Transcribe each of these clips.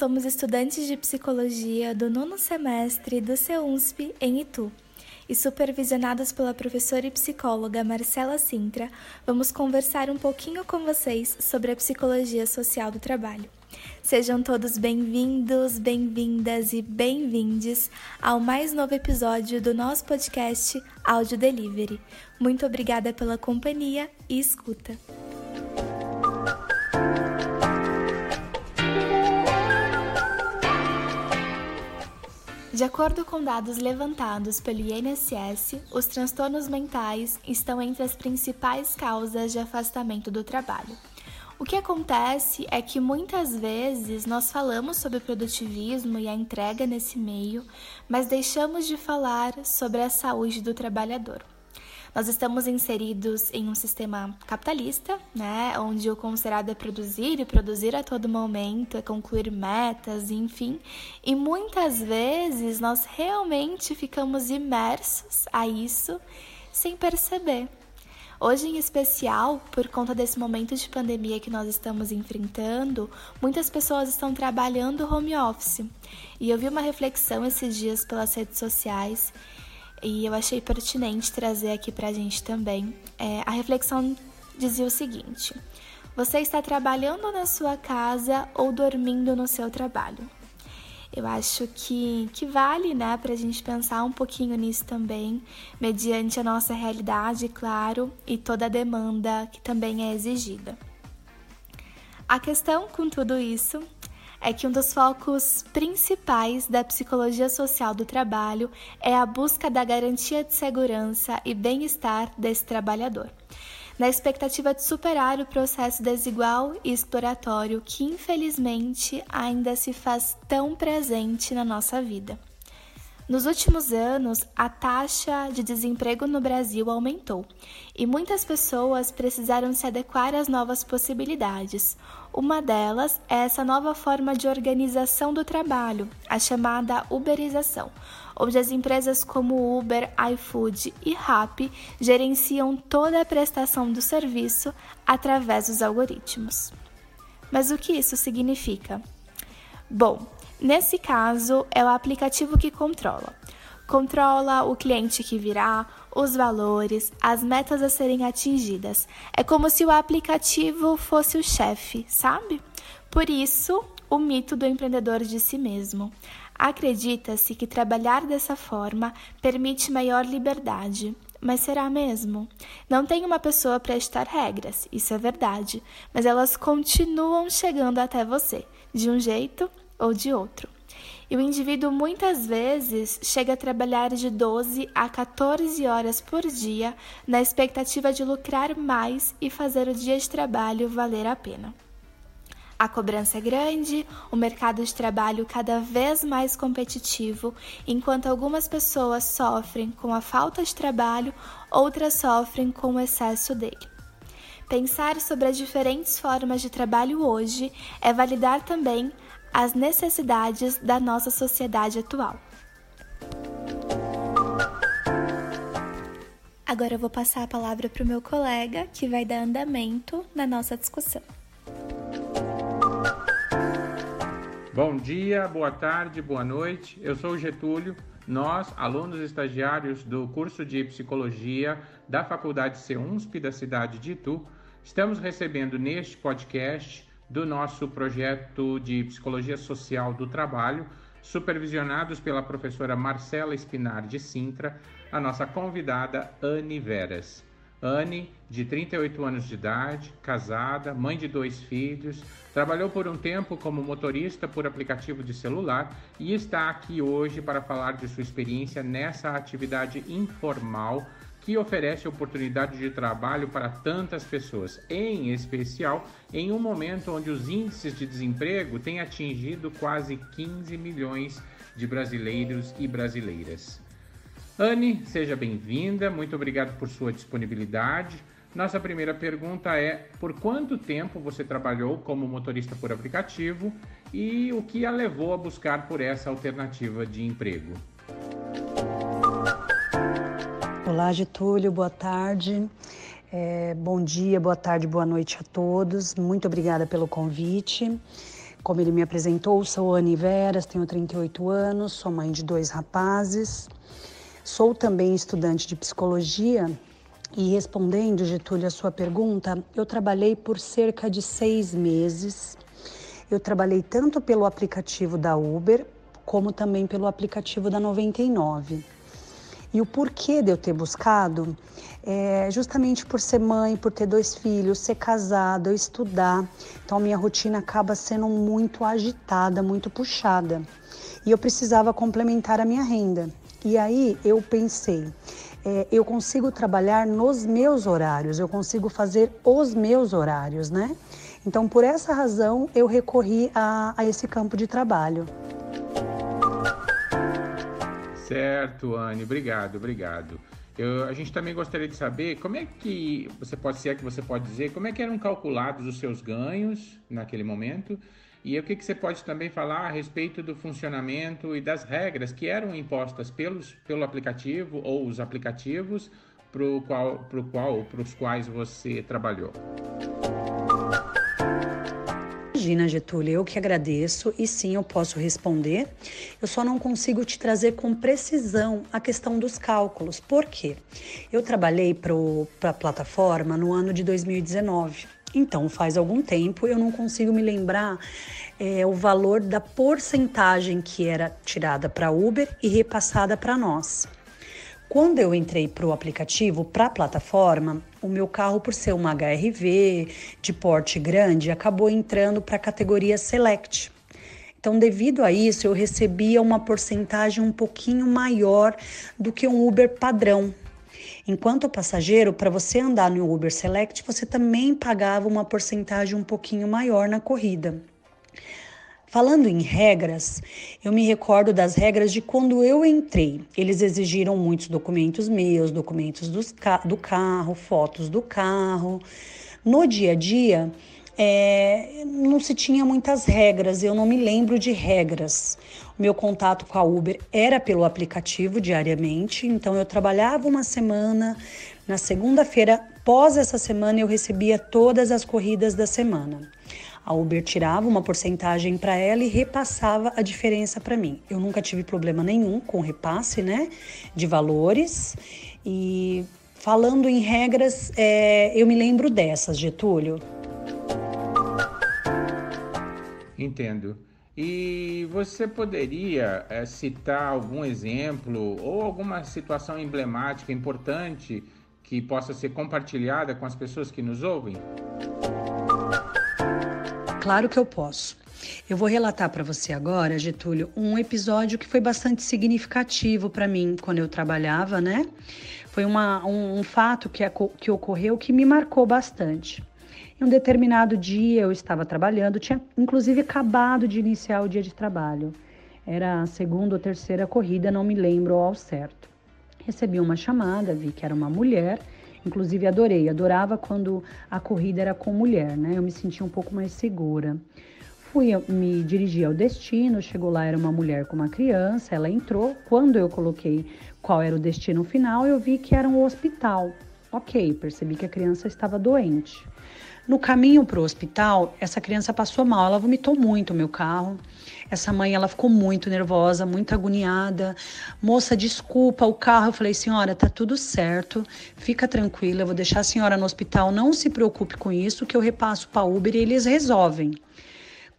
somos estudantes de psicologia do nono semestre do CEUNSP em Itu. E supervisionados pela professora e psicóloga Marcela Sintra, vamos conversar um pouquinho com vocês sobre a psicologia social do trabalho. Sejam todos bem-vindos, bem-vindas e bem-vindes ao mais novo episódio do nosso podcast Audio Delivery. Muito obrigada pela companhia e escuta. De acordo com dados levantados pelo INSS, os transtornos mentais estão entre as principais causas de afastamento do trabalho. O que acontece é que muitas vezes nós falamos sobre produtivismo e a entrega nesse meio, mas deixamos de falar sobre a saúde do trabalhador. Nós estamos inseridos em um sistema capitalista, né, onde o considerado é produzir e produzir a todo momento, é concluir metas, enfim, e muitas vezes nós realmente ficamos imersos a isso sem perceber. Hoje, em especial, por conta desse momento de pandemia que nós estamos enfrentando, muitas pessoas estão trabalhando home office. E eu vi uma reflexão esses dias pelas redes sociais e eu achei pertinente trazer aqui para a gente também. É, a reflexão dizia o seguinte: Você está trabalhando na sua casa ou dormindo no seu trabalho? Eu acho que, que vale né, para a gente pensar um pouquinho nisso também, mediante a nossa realidade, claro, e toda a demanda que também é exigida. A questão com tudo isso é que um dos focos principais da psicologia social do trabalho é a busca da garantia de segurança e bem-estar desse trabalhador, na expectativa de superar o processo desigual e exploratório que, infelizmente, ainda se faz tão presente na nossa vida. Nos últimos anos, a taxa de desemprego no Brasil aumentou e muitas pessoas precisaram se adequar às novas possibilidades. Uma delas é essa nova forma de organização do trabalho, a chamada uberização, onde as empresas como Uber, iFood e Rappi gerenciam toda a prestação do serviço através dos algoritmos. Mas o que isso significa? Bom, Nesse caso, é o aplicativo que controla. Controla o cliente que virá, os valores, as metas a serem atingidas. É como se o aplicativo fosse o chefe, sabe? Por isso, o mito do empreendedor de si mesmo. Acredita-se que trabalhar dessa forma permite maior liberdade. Mas será mesmo? Não tem uma pessoa para estar regras, isso é verdade, mas elas continuam chegando até você, de um jeito ou de outro. E o indivíduo muitas vezes chega a trabalhar de 12 a 14 horas por dia na expectativa de lucrar mais e fazer o dia de trabalho valer a pena. A cobrança é grande, o mercado de trabalho cada vez mais competitivo, enquanto algumas pessoas sofrem com a falta de trabalho, outras sofrem com o excesso dele. Pensar sobre as diferentes formas de trabalho hoje é validar também as necessidades da nossa sociedade atual. Agora eu vou passar a palavra para o meu colega, que vai dar andamento na nossa discussão. Bom dia, boa tarde, boa noite. Eu sou o Getúlio. Nós, alunos estagiários do curso de Psicologia da Faculdade CEUNSP da cidade de Itu, estamos recebendo neste podcast do nosso projeto de Psicologia Social do Trabalho, supervisionados pela professora Marcela Espinar de Sintra, a nossa convidada Anne Veras. Anne, de 38 anos de idade, casada, mãe de dois filhos, trabalhou por um tempo como motorista por aplicativo de celular e está aqui hoje para falar de sua experiência nessa atividade informal que oferece oportunidade de trabalho para tantas pessoas, em especial em um momento onde os índices de desemprego têm atingido quase 15 milhões de brasileiros e brasileiras. Anne, seja bem-vinda, muito obrigado por sua disponibilidade. Nossa primeira pergunta é: por quanto tempo você trabalhou como motorista por aplicativo e o que a levou a buscar por essa alternativa de emprego? Olá, Getúlio, boa tarde. É, bom dia, boa tarde, boa noite a todos. Muito obrigada pelo convite. Como ele me apresentou, sou Anne Veras, tenho 38 anos, sou mãe de dois rapazes. Sou também estudante de psicologia e respondendo, Getúlio, a sua pergunta, eu trabalhei por cerca de seis meses. Eu trabalhei tanto pelo aplicativo da Uber como também pelo aplicativo da 99. E o porquê de eu ter buscado é justamente por ser mãe, por ter dois filhos, ser casada, estudar. Então a minha rotina acaba sendo muito agitada, muito puxada. E eu precisava complementar a minha renda. E aí eu pensei, é, eu consigo trabalhar nos meus horários, eu consigo fazer os meus horários, né? Então, por essa razão, eu recorri a, a esse campo de trabalho. Certo, Anne, obrigado, obrigado. Eu, a gente também gostaria de saber como é que você pode ser que você pode dizer como é que eram calculados os seus ganhos naquele momento e o que, que você pode também falar a respeito do funcionamento e das regras que eram impostas pelos, pelo aplicativo ou os aplicativos para o qual, qual, para os quais você trabalhou? Imagina, Getúlio, eu que agradeço e sim eu posso responder. Eu só não consigo te trazer com precisão a questão dos cálculos. Por quê? Eu trabalhei para a plataforma no ano de 2019 então, faz algum tempo eu não consigo me lembrar é, o valor da porcentagem que era tirada para Uber e repassada para nós. Quando eu entrei para o aplicativo, para a plataforma, o meu carro, por ser uma HRV de porte grande, acabou entrando para a categoria Select. Então, devido a isso, eu recebia uma porcentagem um pouquinho maior do que um Uber padrão, Enquanto passageiro, para você andar no Uber Select, você também pagava uma porcentagem um pouquinho maior na corrida. Falando em regras, eu me recordo das regras de quando eu entrei. Eles exigiram muitos documentos meus, documentos do carro, fotos do carro. No dia a dia, é, não se tinha muitas regras, eu não me lembro de regras. O meu contato com a Uber era pelo aplicativo diariamente, então eu trabalhava uma semana, na segunda-feira, pós essa semana, eu recebia todas as corridas da semana. A Uber tirava uma porcentagem para ela e repassava a diferença para mim. Eu nunca tive problema nenhum com repasse, né, de valores. E falando em regras, é, eu me lembro dessas, Getúlio. Entendo. E você poderia é, citar algum exemplo ou alguma situação emblemática importante que possa ser compartilhada com as pessoas que nos ouvem? Claro que eu posso. Eu vou relatar para você agora, Getúlio, um episódio que foi bastante significativo para mim quando eu trabalhava, né? Foi uma, um, um fato que, que ocorreu que me marcou bastante. Em um determinado dia eu estava trabalhando, tinha inclusive acabado de iniciar o dia de trabalho. Era a segunda ou terceira corrida, não me lembro ao certo. Recebi uma chamada, vi que era uma mulher, inclusive adorei, adorava quando a corrida era com mulher, né? Eu me sentia um pouco mais segura. Fui me dirigir ao destino, chegou lá, era uma mulher com uma criança, ela entrou. Quando eu coloquei qual era o destino final, eu vi que era um hospital. Ok, percebi que a criança estava doente. No caminho para o hospital, essa criança passou mal, ela vomitou muito o meu carro. Essa mãe, ela ficou muito nervosa, muito agoniada. Moça, desculpa o carro. Eu falei, senhora, tá tudo certo, fica tranquila, eu vou deixar a senhora no hospital, não se preocupe com isso, que eu repasso para Uber e eles resolvem.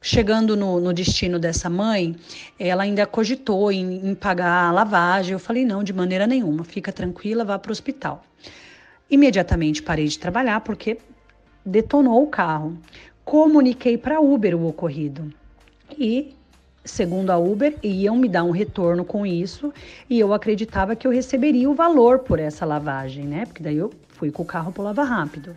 Chegando no, no, destino dessa mãe, ela ainda cogitou em, em pagar a lavagem. Eu falei, não, de maneira nenhuma, fica tranquila, vá para o hospital. Imediatamente parei de trabalhar porque detonou o carro. Comuniquei para Uber o ocorrido e, segundo a Uber, iam me dar um retorno com isso e eu acreditava que eu receberia o valor por essa lavagem, né? Porque daí eu fui com o carro para lavar rápido.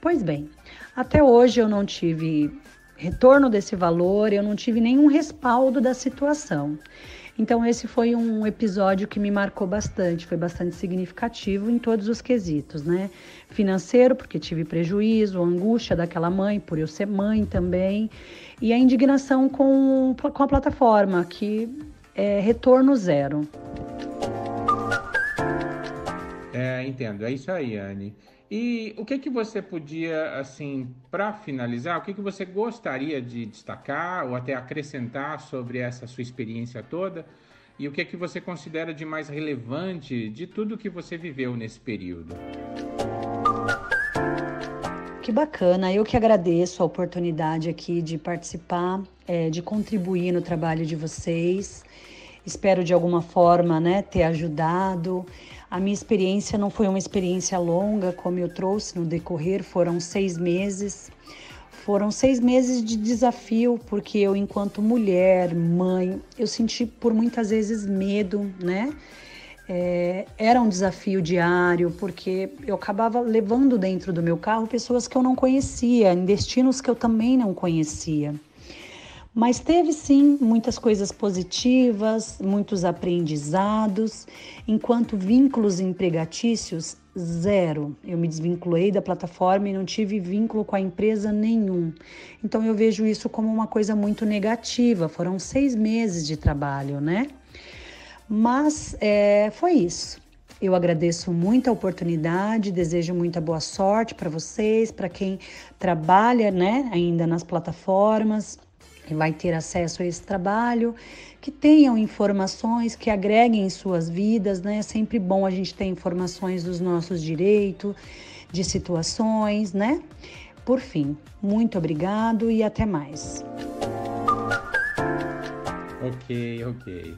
Pois bem, até hoje eu não tive retorno desse valor, eu não tive nenhum respaldo da situação. Então, esse foi um episódio que me marcou bastante, foi bastante significativo em todos os quesitos, né? Financeiro, porque tive prejuízo, a angústia daquela mãe, por eu ser mãe também, e a indignação com, com a plataforma, que é retorno zero. É, entendo, é isso aí, Anne. E o que que você podia, assim, para finalizar, o que que você gostaria de destacar ou até acrescentar sobre essa sua experiência toda? E o que que você considera de mais relevante de tudo que você viveu nesse período? Que bacana, eu que agradeço a oportunidade aqui de participar, é, de contribuir no trabalho de vocês. Espero de alguma forma né, ter ajudado. A minha experiência não foi uma experiência longa, como eu trouxe no decorrer, foram seis meses. Foram seis meses de desafio, porque eu, enquanto mulher, mãe, eu senti por muitas vezes medo, né? É, era um desafio diário, porque eu acabava levando dentro do meu carro pessoas que eu não conhecia, em destinos que eu também não conhecia. Mas teve sim muitas coisas positivas, muitos aprendizados, enquanto vínculos empregatícios, zero. Eu me desvinculei da plataforma e não tive vínculo com a empresa nenhum. Então eu vejo isso como uma coisa muito negativa. Foram seis meses de trabalho, né? Mas é, foi isso. Eu agradeço muito a oportunidade, desejo muita boa sorte para vocês, para quem trabalha né, ainda nas plataformas e vai ter acesso a esse trabalho, que tenham informações que agreguem em suas vidas, né? É sempre bom a gente ter informações dos nossos direitos, de situações, né? Por fim, muito obrigado e até mais. Ok, ok.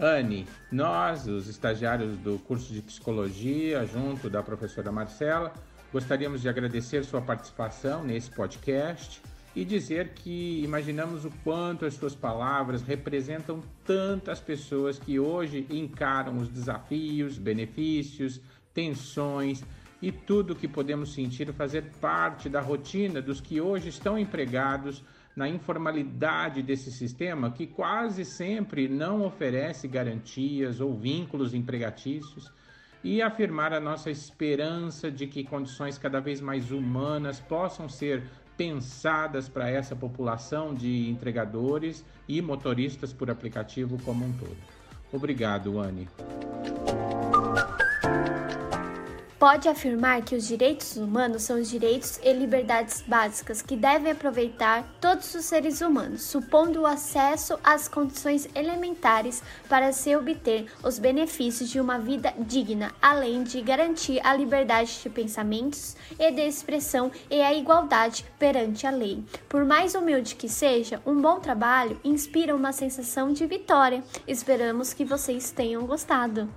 Anne, nós, os estagiários do curso de psicologia, junto da professora Marcela, gostaríamos de agradecer sua participação nesse podcast e dizer que imaginamos o quanto as suas palavras representam tantas pessoas que hoje encaram os desafios, benefícios, tensões e tudo que podemos sentir fazer parte da rotina dos que hoje estão empregados na informalidade desse sistema que quase sempre não oferece garantias ou vínculos empregatícios e afirmar a nossa esperança de que condições cada vez mais humanas possam ser pensadas para essa população de entregadores e motoristas por aplicativo como um todo. Obrigado, Anne pode afirmar que os direitos humanos são os direitos e liberdades básicas que devem aproveitar todos os seres humanos, supondo o acesso às condições elementares para se obter os benefícios de uma vida digna, além de garantir a liberdade de pensamentos e de expressão e a igualdade perante a lei. Por mais humilde que seja, um bom trabalho inspira uma sensação de vitória. Esperamos que vocês tenham gostado.